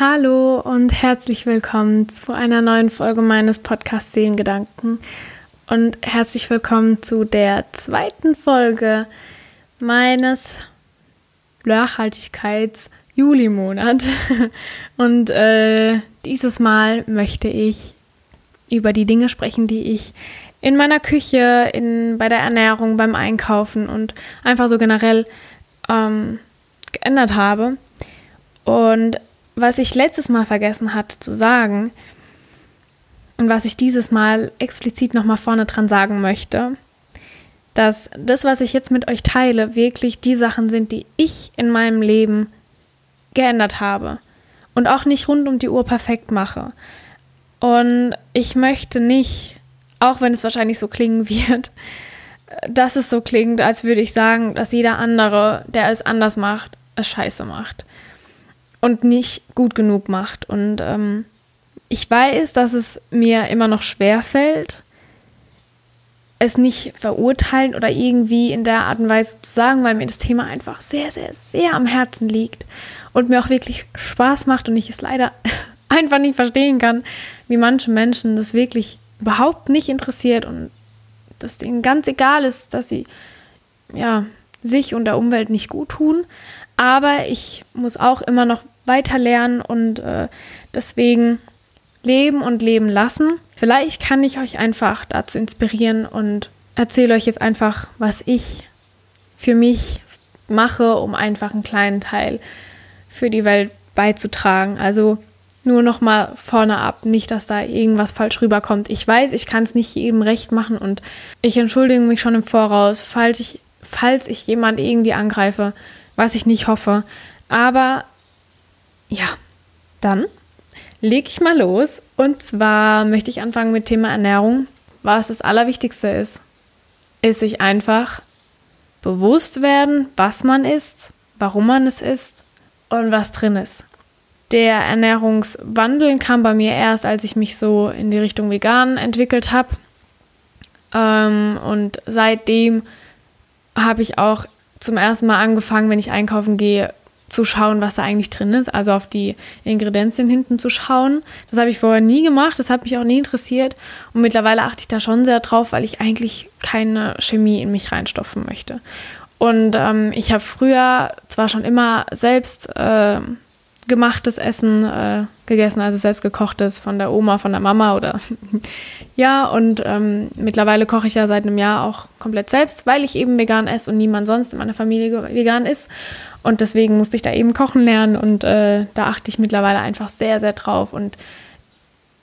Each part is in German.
Hallo und herzlich willkommen zu einer neuen Folge meines Podcasts Seelengedanken und herzlich willkommen zu der zweiten Folge meines Nachhaltigkeits-Juli-Monat. Und äh, dieses Mal möchte ich über die Dinge sprechen, die ich in meiner Küche, in, bei der Ernährung, beim Einkaufen und einfach so generell ähm, geändert habe. Und was ich letztes Mal vergessen hatte zu sagen und was ich dieses Mal explizit nochmal vorne dran sagen möchte, dass das, was ich jetzt mit euch teile, wirklich die Sachen sind, die ich in meinem Leben geändert habe und auch nicht rund um die Uhr perfekt mache. Und ich möchte nicht, auch wenn es wahrscheinlich so klingen wird, dass es so klingt, als würde ich sagen, dass jeder andere, der es anders macht, es scheiße macht und nicht gut genug macht. Und ähm, ich weiß, dass es mir immer noch schwer fällt, es nicht verurteilen oder irgendwie in der Art und Weise zu sagen, weil mir das Thema einfach sehr, sehr, sehr am Herzen liegt und mir auch wirklich Spaß macht und ich es leider einfach nicht verstehen kann, wie manche Menschen das wirklich überhaupt nicht interessiert und dass denen ganz egal ist, dass sie ja sich und der Umwelt nicht gut tun. Aber ich muss auch immer noch weiter lernen und äh, deswegen leben und leben lassen. Vielleicht kann ich euch einfach dazu inspirieren und erzähle euch jetzt einfach, was ich für mich mache, um einfach einen kleinen Teil für die Welt beizutragen. Also nur noch mal vorne ab, nicht, dass da irgendwas falsch rüberkommt. Ich weiß, ich kann es nicht jedem recht machen und ich entschuldige mich schon im Voraus, falls ich, falls ich jemand irgendwie angreife, was ich nicht hoffe. Aber ja, dann lege ich mal los. Und zwar möchte ich anfangen mit Thema Ernährung. Was das Allerwichtigste ist, ist sich einfach bewusst werden, was man isst, warum man es isst und was drin ist. Der Ernährungswandel kam bei mir erst, als ich mich so in die Richtung vegan entwickelt habe. Ähm, und seitdem habe ich auch zum ersten Mal angefangen, wenn ich einkaufen gehe, zu schauen, was da eigentlich drin ist, also auf die Ingredienzien hinten zu schauen. Das habe ich vorher nie gemacht, das hat mich auch nie interessiert und mittlerweile achte ich da schon sehr drauf, weil ich eigentlich keine Chemie in mich reinstopfen möchte. Und ähm, ich habe früher zwar schon immer selbst äh, gemachtes Essen äh, gegessen, also selbst gekochtes von der Oma, von der Mama oder ja, und ähm, mittlerweile koche ich ja seit einem Jahr auch komplett selbst, weil ich eben vegan esse und niemand sonst in meiner Familie vegan ist. Und deswegen musste ich da eben kochen lernen und äh, da achte ich mittlerweile einfach sehr, sehr drauf. Und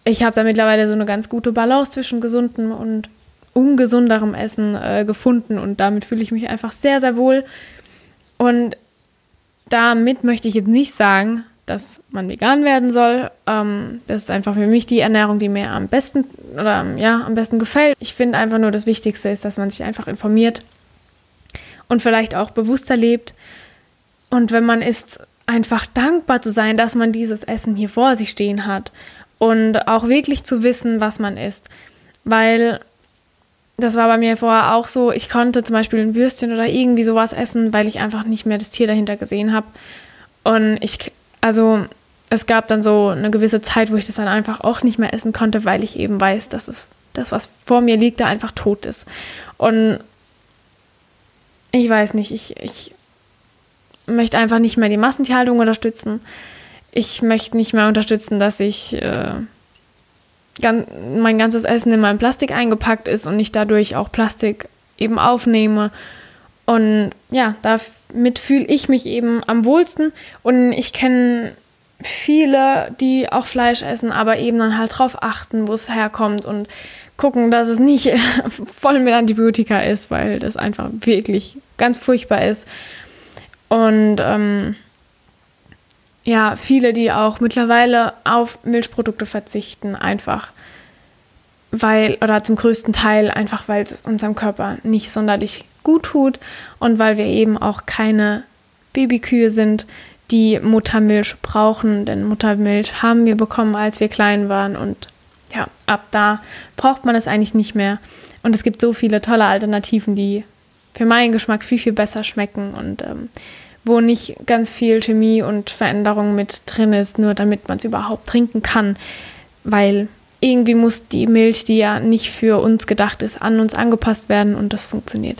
ich habe da mittlerweile so eine ganz gute Balance zwischen gesundem und ungesunderem Essen äh, gefunden und damit fühle ich mich einfach sehr, sehr wohl. Und damit möchte ich jetzt nicht sagen, dass man vegan werden soll. Ähm, das ist einfach für mich die Ernährung, die mir am besten oder ja, am besten gefällt. Ich finde einfach nur das Wichtigste ist, dass man sich einfach informiert und vielleicht auch bewusster lebt und wenn man ist, einfach dankbar zu sein, dass man dieses Essen hier vor sich stehen hat und auch wirklich zu wissen, was man isst. Weil das war bei mir vorher auch so, ich konnte zum Beispiel ein Würstchen oder irgendwie sowas essen, weil ich einfach nicht mehr das Tier dahinter gesehen habe. Und ich, also es gab dann so eine gewisse Zeit, wo ich das dann einfach auch nicht mehr essen konnte, weil ich eben weiß, dass es das, was vor mir liegt, da einfach tot ist. Und ich weiß nicht, ich, ich möchte einfach nicht mehr die Massentierhaltung unterstützen. Ich möchte nicht mehr unterstützen, dass ich äh, gan mein ganzes Essen in meinem Plastik eingepackt ist und ich dadurch auch Plastik eben aufnehme. Und ja, damit fühle ich mich eben am wohlsten. Und ich kenne viele, die auch Fleisch essen, aber eben dann halt drauf achten, wo es herkommt und gucken, dass es nicht voll mit Antibiotika ist, weil das einfach wirklich ganz furchtbar ist. Und ähm, ja, viele, die auch mittlerweile auf Milchprodukte verzichten, einfach weil, oder zum größten Teil einfach, weil es unserem Körper nicht sonderlich gut tut und weil wir eben auch keine Babykühe sind, die Muttermilch brauchen. Denn Muttermilch haben wir bekommen, als wir klein waren und ja, ab da braucht man es eigentlich nicht mehr. Und es gibt so viele tolle Alternativen, die für meinen Geschmack viel, viel besser schmecken und ähm, wo nicht ganz viel Chemie und Veränderung mit drin ist, nur damit man es überhaupt trinken kann. Weil irgendwie muss die Milch, die ja nicht für uns gedacht ist, an uns angepasst werden und das funktioniert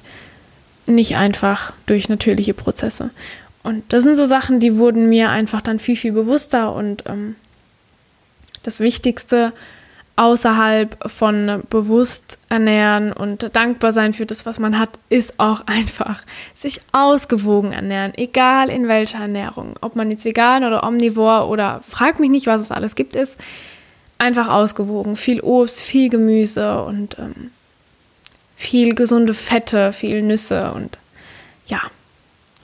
nicht einfach durch natürliche Prozesse. Und das sind so Sachen, die wurden mir einfach dann viel, viel bewusster und ähm, das Wichtigste außerhalb von bewusst ernähren und dankbar sein für das, was man hat, ist auch einfach sich ausgewogen ernähren, egal in welcher Ernährung. Ob man jetzt vegan oder omnivor oder frag mich nicht, was es alles gibt, ist einfach ausgewogen. Viel Obst, viel Gemüse und ähm, viel gesunde Fette, viel Nüsse und ja,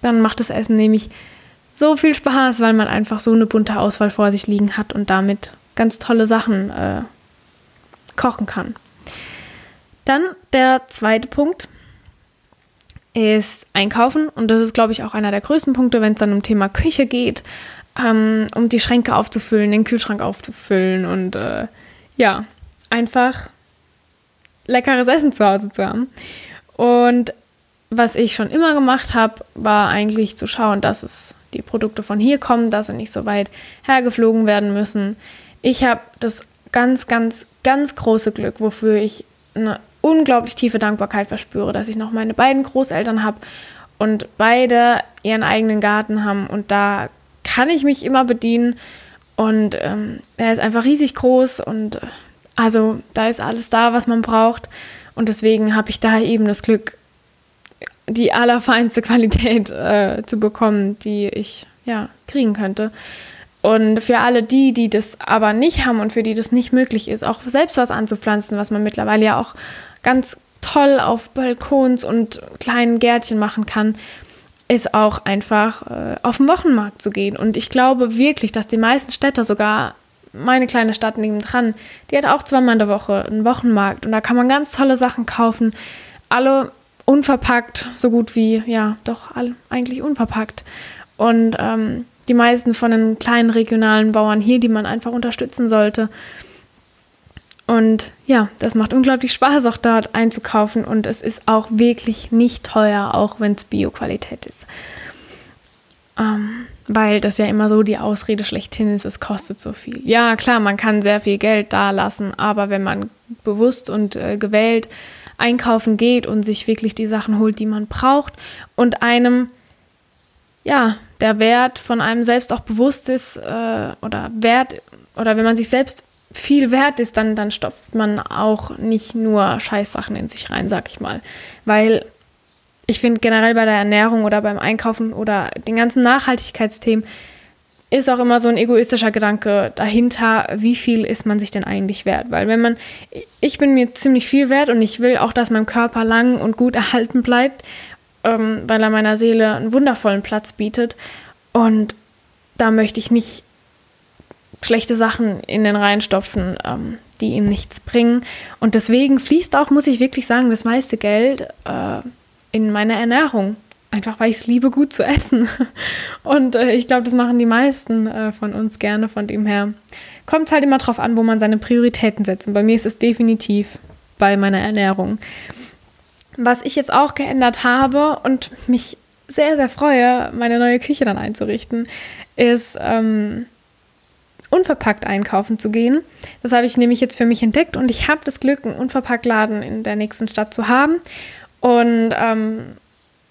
dann macht das Essen nämlich so viel Spaß, weil man einfach so eine bunte Auswahl vor sich liegen hat und damit ganz tolle Sachen äh, kochen kann. Dann der zweite Punkt ist Einkaufen und das ist, glaube ich, auch einer der größten Punkte, wenn es dann um Thema Küche geht, ähm, um die Schränke aufzufüllen, den Kühlschrank aufzufüllen und äh, ja, einfach leckeres Essen zu Hause zu haben. Und was ich schon immer gemacht habe, war eigentlich zu schauen, dass es die Produkte von hier kommen, dass sie nicht so weit hergeflogen werden müssen. Ich habe das ganz, ganz, ganz große Glück, wofür ich eine unglaublich tiefe Dankbarkeit verspüre, dass ich noch meine beiden Großeltern habe und beide ihren eigenen Garten haben und da kann ich mich immer bedienen und ähm, er ist einfach riesig groß und äh, also da ist alles da, was man braucht und deswegen habe ich da eben das Glück, die allerfeinste Qualität äh, zu bekommen, die ich ja kriegen könnte. Und für alle die, die das aber nicht haben und für die das nicht möglich ist, auch selbst was anzupflanzen, was man mittlerweile ja auch ganz toll auf Balkons und kleinen Gärtchen machen kann, ist auch einfach äh, auf den Wochenmarkt zu gehen. Und ich glaube wirklich, dass die meisten Städte, sogar meine kleine Stadt nebendran, die hat auch zweimal in der Woche einen Wochenmarkt und da kann man ganz tolle Sachen kaufen. Alle unverpackt, so gut wie, ja, doch alle eigentlich unverpackt. Und ähm, die meisten von den kleinen regionalen Bauern hier, die man einfach unterstützen sollte. Und ja, das macht unglaublich Spaß, auch dort einzukaufen. Und es ist auch wirklich nicht teuer, auch wenn es Bio-Qualität ist. Ähm, weil das ja immer so die Ausrede schlechthin ist, es kostet so viel. Ja, klar, man kann sehr viel Geld da lassen, aber wenn man bewusst und äh, gewählt einkaufen geht und sich wirklich die Sachen holt, die man braucht und einem ja, der Wert von einem selbst auch bewusst ist äh, oder Wert oder wenn man sich selbst viel wert ist, dann, dann stopft man auch nicht nur Scheißsachen in sich rein, sag ich mal. Weil ich finde generell bei der Ernährung oder beim Einkaufen oder den ganzen Nachhaltigkeitsthemen ist auch immer so ein egoistischer Gedanke dahinter, wie viel ist man sich denn eigentlich wert? Weil wenn man, ich bin mir ziemlich viel wert und ich will auch, dass mein Körper lang und gut erhalten bleibt ähm, weil er meiner Seele einen wundervollen Platz bietet. Und da möchte ich nicht schlechte Sachen in den reinstopfen, ähm, die ihm nichts bringen. Und deswegen fließt auch, muss ich wirklich sagen, das meiste Geld äh, in meine Ernährung. Einfach weil ich es liebe, gut zu essen. Und äh, ich glaube, das machen die meisten äh, von uns gerne. Von dem her kommt es halt immer drauf an, wo man seine Prioritäten setzt. Und bei mir ist es definitiv bei meiner Ernährung. Was ich jetzt auch geändert habe und mich sehr, sehr freue, meine neue Küche dann einzurichten, ist ähm, unverpackt einkaufen zu gehen. Das habe ich nämlich jetzt für mich entdeckt und ich habe das Glück, einen Unverpacktladen in der nächsten Stadt zu haben. Und ähm,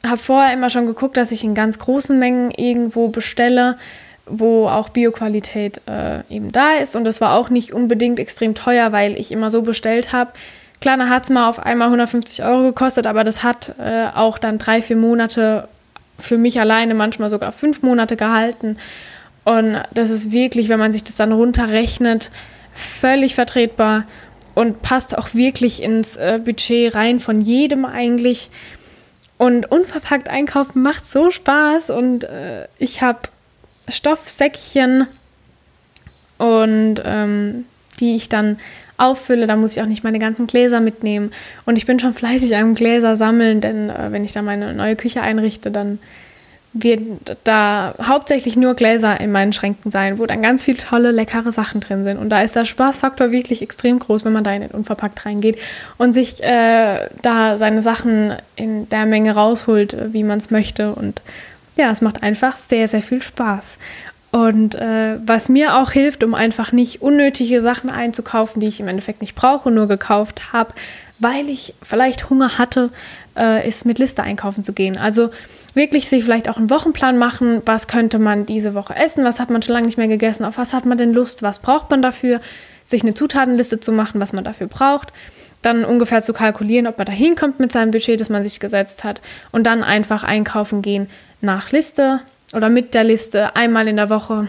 habe vorher immer schon geguckt, dass ich in ganz großen Mengen irgendwo bestelle, wo auch Bioqualität äh, eben da ist. Und das war auch nicht unbedingt extrem teuer, weil ich immer so bestellt habe, Klar, dann hat es mal auf einmal 150 Euro gekostet, aber das hat äh, auch dann drei, vier Monate für mich alleine, manchmal sogar fünf Monate gehalten. Und das ist wirklich, wenn man sich das dann runterrechnet, völlig vertretbar und passt auch wirklich ins äh, Budget rein von jedem eigentlich. Und unverpackt einkaufen macht so Spaß und äh, ich habe Stoffsäckchen und ähm, die ich dann auffülle, dann muss ich auch nicht meine ganzen Gläser mitnehmen. Und ich bin schon fleißig am Gläser sammeln, denn äh, wenn ich da meine neue Küche einrichte, dann wird da hauptsächlich nur Gläser in meinen Schränken sein, wo dann ganz viele tolle, leckere Sachen drin sind. Und da ist der Spaßfaktor wirklich extrem groß, wenn man da in den Unverpackt reingeht und sich äh, da seine Sachen in der Menge rausholt, äh, wie man es möchte. Und ja, es macht einfach sehr, sehr viel Spaß. Und äh, was mir auch hilft, um einfach nicht unnötige Sachen einzukaufen, die ich im Endeffekt nicht brauche, nur gekauft habe, weil ich vielleicht Hunger hatte, äh, ist mit Liste einkaufen zu gehen. Also wirklich sich vielleicht auch einen Wochenplan machen, was könnte man diese Woche essen, was hat man schon lange nicht mehr gegessen, auf was hat man denn Lust, was braucht man dafür, sich eine Zutatenliste zu machen, was man dafür braucht, dann ungefähr zu kalkulieren, ob man da hinkommt mit seinem Budget, das man sich gesetzt hat. Und dann einfach einkaufen gehen nach Liste, oder mit der Liste einmal in der Woche.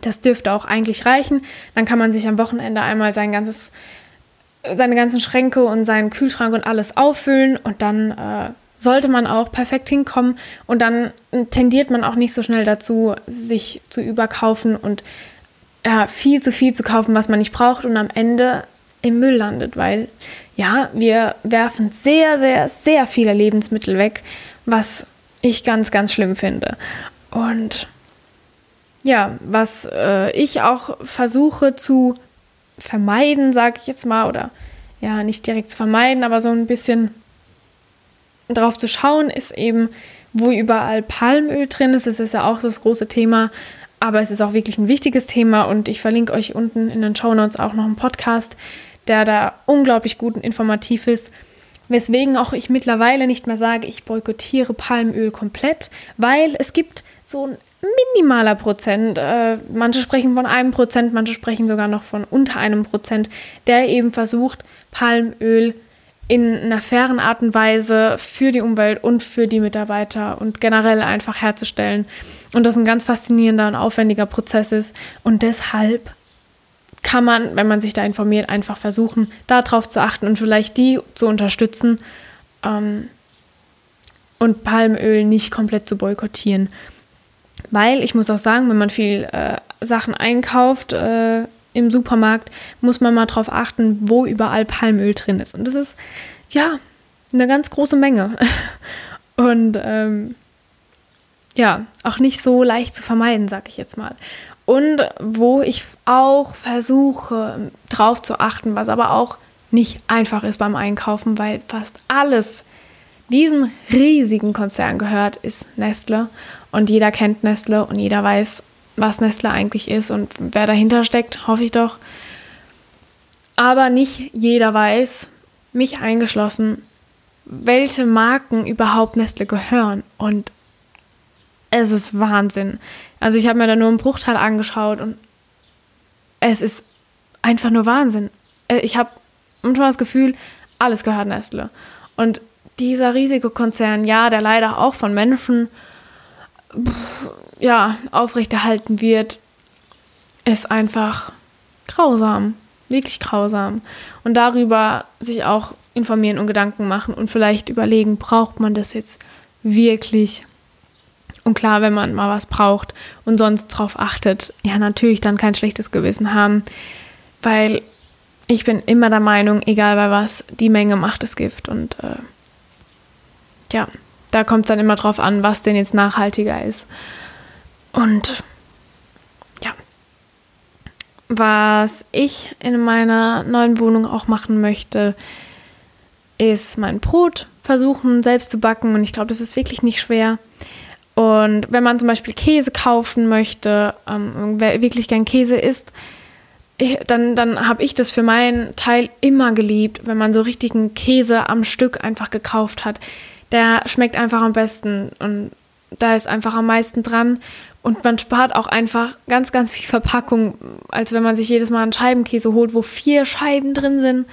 Das dürfte auch eigentlich reichen. Dann kann man sich am Wochenende einmal sein ganzes, seine ganzen Schränke und seinen Kühlschrank und alles auffüllen und dann äh, sollte man auch perfekt hinkommen und dann tendiert man auch nicht so schnell dazu, sich zu überkaufen und ja, viel zu viel zu kaufen, was man nicht braucht und am Ende im Müll landet, weil ja, wir werfen sehr, sehr, sehr viele Lebensmittel weg, was ich ganz, ganz schlimm finde. Und ja, was äh, ich auch versuche zu vermeiden, sage ich jetzt mal, oder ja, nicht direkt zu vermeiden, aber so ein bisschen drauf zu schauen, ist eben, wo überall Palmöl drin ist. Das ist ja auch das große Thema, aber es ist auch wirklich ein wichtiges Thema und ich verlinke euch unten in den Show Notes auch noch einen Podcast, der da unglaublich gut und informativ ist Weswegen auch ich mittlerweile nicht mehr sage, ich boykottiere Palmöl komplett, weil es gibt so ein minimaler Prozent, äh, manche sprechen von einem Prozent, manche sprechen sogar noch von unter einem Prozent, der eben versucht, Palmöl in einer fairen Art und Weise für die Umwelt und für die Mitarbeiter und generell einfach herzustellen. Und das ein ganz faszinierender und aufwendiger Prozess ist. Und deshalb kann man, wenn man sich da informiert, einfach versuchen, darauf zu achten und vielleicht die zu unterstützen ähm, und Palmöl nicht komplett zu boykottieren. Weil ich muss auch sagen, wenn man viel äh, Sachen einkauft äh, im Supermarkt, muss man mal darauf achten, wo überall Palmöl drin ist. Und das ist ja eine ganz große Menge. Und ähm, ja, auch nicht so leicht zu vermeiden, sag ich jetzt mal. Und wo ich auch versuche, drauf zu achten, was aber auch nicht einfach ist beim Einkaufen, weil fast alles diesem riesigen Konzern gehört, ist Nestle. Und jeder kennt Nestle und jeder weiß, was Nestle eigentlich ist und wer dahinter steckt, hoffe ich doch. Aber nicht jeder weiß, mich eingeschlossen, welche Marken überhaupt Nestle gehören. Und es ist Wahnsinn. Also ich habe mir da nur einen Bruchteil angeschaut und es ist einfach nur Wahnsinn. Äh, ich habe manchmal das Gefühl, alles gehört Nestle. Und dieser riesige Konzern, ja, der leider auch von Menschen ja, aufrechterhalten wird, ist einfach grausam. Wirklich grausam. Und darüber sich auch informieren und Gedanken machen und vielleicht überlegen, braucht man das jetzt wirklich? Und klar, wenn man mal was braucht und sonst drauf achtet, ja, natürlich dann kein schlechtes Gewissen haben, weil ich bin immer der Meinung, egal bei was, die Menge macht das Gift. Und äh, ja, da kommt es dann immer drauf an, was denn jetzt nachhaltiger ist. Und ja, was ich in meiner neuen Wohnung auch machen möchte, ist mein Brot versuchen selbst zu backen. Und ich glaube, das ist wirklich nicht schwer. Und wenn man zum Beispiel Käse kaufen möchte, ähm, wer wirklich gern Käse isst, dann, dann habe ich das für meinen Teil immer geliebt, wenn man so richtigen Käse am Stück einfach gekauft hat. Der schmeckt einfach am besten und da ist einfach am meisten dran. Und man spart auch einfach ganz, ganz viel Verpackung, als wenn man sich jedes Mal einen Scheibenkäse holt, wo vier Scheiben drin sind.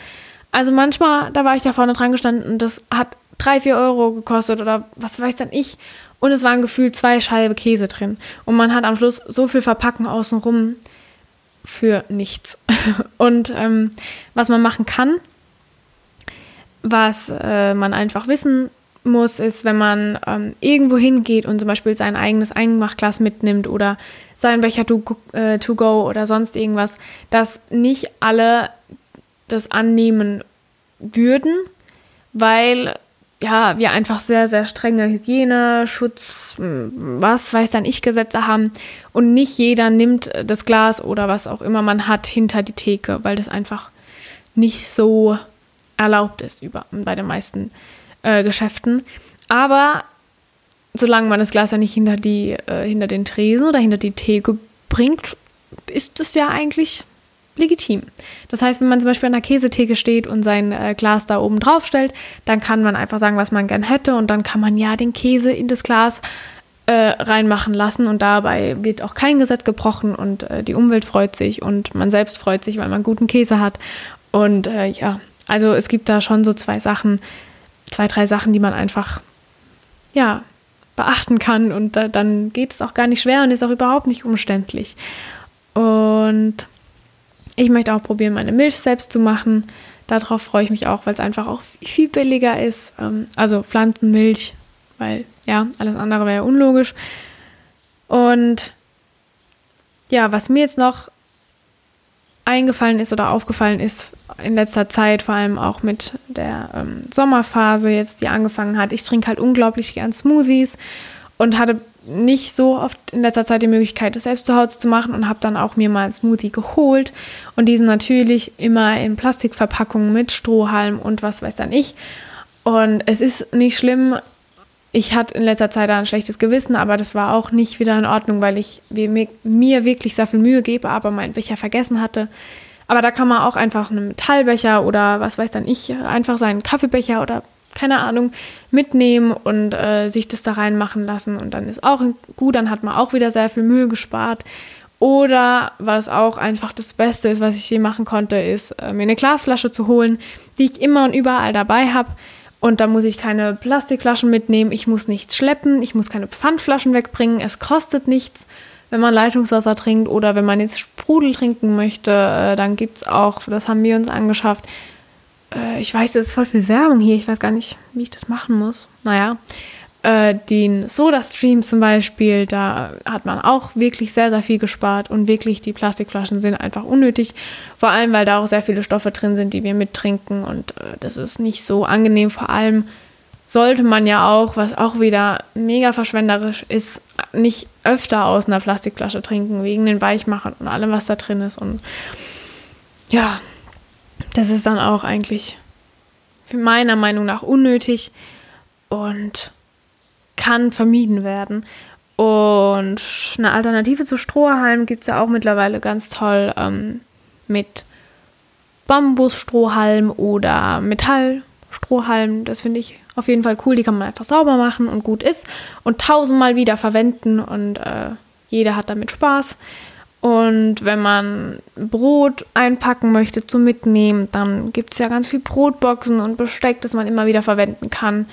Also manchmal, da war ich da vorne dran gestanden und das hat drei, vier Euro gekostet oder was weiß dann ich. Und es waren gefühlt zwei Scheibe Käse drin. Und man hat am Schluss so viel Verpacken außenrum für nichts. Und ähm, was man machen kann, was äh, man einfach wissen muss, ist, wenn man ähm, irgendwo hingeht und zum Beispiel sein eigenes Einmachglas mitnimmt oder sein Becher to, äh, to go oder sonst irgendwas, dass nicht alle das annehmen würden, weil ja, wir einfach sehr, sehr strenge Hygiene, Schutz, was weiß dann ich, Gesetze haben. Und nicht jeder nimmt das Glas oder was auch immer man hat hinter die Theke, weil das einfach nicht so erlaubt ist über, bei den meisten äh, Geschäften. Aber solange man das Glas ja nicht hinter, die, äh, hinter den Tresen oder hinter die Theke bringt, ist es ja eigentlich legitim. Das heißt, wenn man zum Beispiel an der Käsetheke steht und sein äh, Glas da oben drauf stellt, dann kann man einfach sagen, was man gern hätte und dann kann man ja den Käse in das Glas äh, reinmachen lassen und dabei wird auch kein Gesetz gebrochen und äh, die Umwelt freut sich und man selbst freut sich, weil man guten Käse hat. Und äh, ja, also es gibt da schon so zwei Sachen, zwei, drei Sachen, die man einfach, ja, beachten kann und dann geht es auch gar nicht schwer und ist auch überhaupt nicht umständlich. Und ich möchte auch probieren, meine Milch selbst zu machen. Darauf freue ich mich auch, weil es einfach auch viel billiger ist. Ähm, also Pflanzenmilch, weil ja, alles andere wäre unlogisch. Und ja, was mir jetzt noch eingefallen ist oder aufgefallen ist in letzter Zeit, vor allem auch mit der ähm, Sommerphase jetzt, die angefangen hat. Ich trinke halt unglaublich gern Smoothies und hatte nicht so oft in letzter Zeit die Möglichkeit, das selbst zu Hause zu machen und habe dann auch mir mal einen Smoothie geholt. Und diesen natürlich immer in Plastikverpackungen mit Strohhalm und was weiß dann ich. Und es ist nicht schlimm. Ich hatte in letzter Zeit ein schlechtes Gewissen, aber das war auch nicht wieder in Ordnung, weil ich mir wirklich sehr viel Mühe gebe, aber meinen Becher vergessen hatte. Aber da kann man auch einfach einen Metallbecher oder was weiß dann ich, einfach seinen Kaffeebecher oder keine Ahnung, mitnehmen und äh, sich das da reinmachen lassen. Und dann ist auch gut, dann hat man auch wieder sehr viel Müll gespart. Oder was auch einfach das Beste ist, was ich je machen konnte, ist, äh, mir eine Glasflasche zu holen, die ich immer und überall dabei habe. Und da muss ich keine Plastikflaschen mitnehmen, ich muss nichts schleppen, ich muss keine Pfandflaschen wegbringen, es kostet nichts, wenn man Leitungswasser trinkt oder wenn man jetzt Sprudel trinken möchte, äh, dann gibt es auch, das haben wir uns angeschafft, äh, ich weiß, es ist voll viel Werbung hier, ich weiß gar nicht, wie ich das machen muss. Naja, äh, den Soda-Stream zum Beispiel, da hat man auch wirklich sehr, sehr viel gespart und wirklich die Plastikflaschen sind einfach unnötig. Vor allem, weil da auch sehr viele Stoffe drin sind, die wir mittrinken und äh, das ist nicht so angenehm. Vor allem sollte man ja auch, was auch wieder mega verschwenderisch ist, nicht öfter aus einer Plastikflasche trinken, wegen den Weichmachern und allem, was da drin ist. Und ja, das ist dann auch eigentlich meiner Meinung nach unnötig und kann vermieden werden. Und eine Alternative zu Strohhalm gibt es ja auch mittlerweile ganz toll ähm, mit Bambusstrohhalm oder Metallstrohhalm. Das finde ich auf jeden Fall cool. Die kann man einfach sauber machen und gut ist und tausendmal wieder verwenden und äh, jeder hat damit Spaß. Und wenn man Brot einpacken möchte zum Mitnehmen, dann gibt es ja ganz viel Brotboxen und Besteck, das man immer wieder verwenden kann.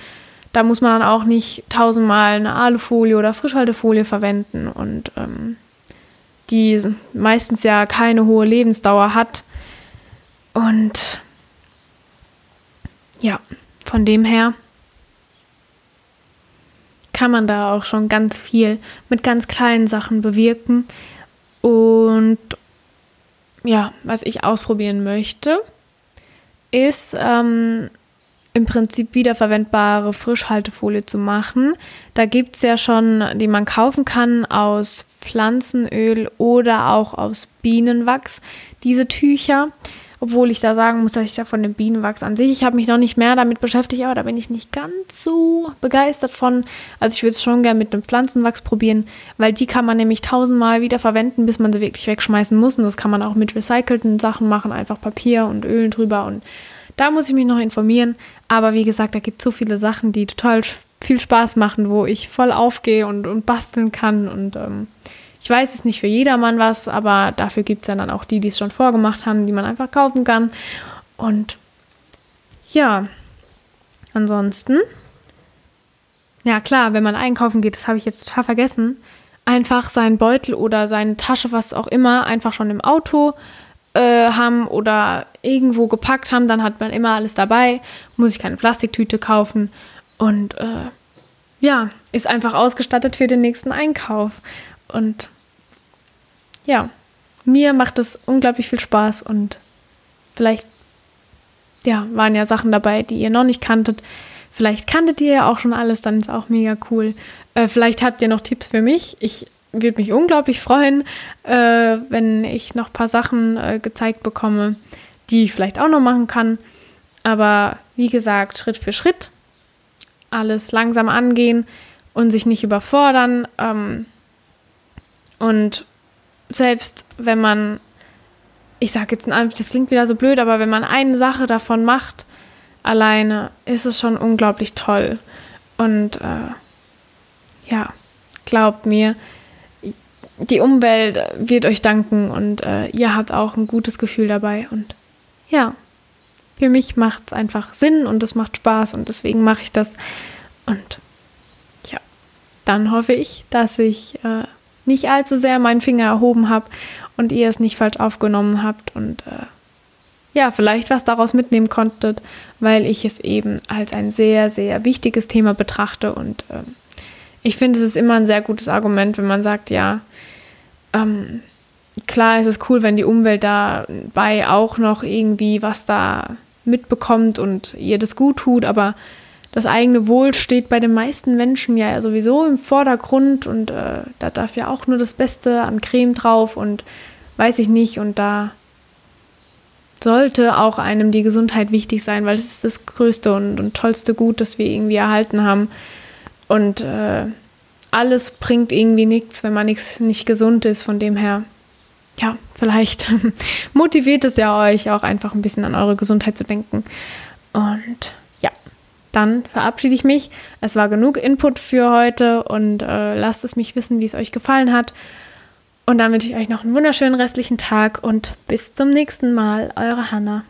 Da muss man dann auch nicht tausendmal eine Alufolie oder Frischhaltefolie verwenden und ähm, die meistens ja keine hohe Lebensdauer hat. Und ja, von dem her kann man da auch schon ganz viel mit ganz kleinen Sachen bewirken. Und ja, was ich ausprobieren möchte, ist ähm, im Prinzip wiederverwendbare Frischhaltefolie zu machen. Da gibt es ja schon, die man kaufen kann aus Pflanzenöl oder auch aus Bienenwachs, diese Tücher obwohl ich da sagen muss, dass ich da von dem Bienenwachs an sich, ich habe mich noch nicht mehr damit beschäftigt, aber da bin ich nicht ganz so begeistert von. Also ich würde es schon gerne mit einem Pflanzenwachs probieren, weil die kann man nämlich tausendmal wieder verwenden, bis man sie wirklich wegschmeißen muss. Und das kann man auch mit recycelten Sachen machen, einfach Papier und Öl drüber. Und da muss ich mich noch informieren. Aber wie gesagt, da gibt es so viele Sachen, die total viel Spaß machen, wo ich voll aufgehe und, und basteln kann und ähm, ich weiß, es ist nicht für jedermann was, aber dafür gibt es ja dann auch die, die es schon vorgemacht haben, die man einfach kaufen kann. Und ja, ansonsten, ja klar, wenn man einkaufen geht, das habe ich jetzt total vergessen, einfach seinen Beutel oder seine Tasche, was auch immer, einfach schon im Auto äh, haben oder irgendwo gepackt haben, dann hat man immer alles dabei, muss ich keine Plastiktüte kaufen und äh, ja, ist einfach ausgestattet für den nächsten Einkauf. Und ja, mir macht es unglaublich viel Spaß und vielleicht ja, waren ja Sachen dabei, die ihr noch nicht kanntet. Vielleicht kanntet ihr ja auch schon alles, dann ist auch mega cool. Äh, vielleicht habt ihr noch Tipps für mich. Ich würde mich unglaublich freuen, äh, wenn ich noch ein paar Sachen äh, gezeigt bekomme, die ich vielleicht auch noch machen kann. Aber wie gesagt, Schritt für Schritt. Alles langsam angehen und sich nicht überfordern. Ähm, und selbst wenn man, ich sage jetzt das klingt wieder so blöd, aber wenn man eine Sache davon macht, alleine, ist es schon unglaublich toll. Und äh, ja, glaubt mir, die Umwelt wird euch danken und äh, ihr habt auch ein gutes Gefühl dabei. Und ja, für mich macht es einfach Sinn und es macht Spaß und deswegen mache ich das. Und ja, dann hoffe ich, dass ich äh, nicht allzu sehr meinen Finger erhoben habe und ihr es nicht falsch aufgenommen habt und äh, ja, vielleicht was daraus mitnehmen konntet, weil ich es eben als ein sehr, sehr wichtiges Thema betrachte und äh, ich finde, es ist immer ein sehr gutes Argument, wenn man sagt, ja, ähm, klar ist es cool, wenn die Umwelt dabei auch noch irgendwie was da mitbekommt und ihr das gut tut, aber das eigene Wohl steht bei den meisten Menschen ja sowieso im Vordergrund und äh, da darf ja auch nur das Beste an Creme drauf und weiß ich nicht und da sollte auch einem die Gesundheit wichtig sein, weil es ist das größte und, und tollste Gut, das wir irgendwie erhalten haben. Und äh, alles bringt irgendwie nichts, wenn man nichts nicht gesund ist. Von dem her, ja, vielleicht motiviert es ja euch auch einfach ein bisschen an eure Gesundheit zu denken. Und ja, dann verabschiede ich mich. Es war genug Input für heute und äh, lasst es mich wissen, wie es euch gefallen hat. Und dann wünsche ich euch noch einen wunderschönen restlichen Tag und bis zum nächsten Mal. Eure Hanna.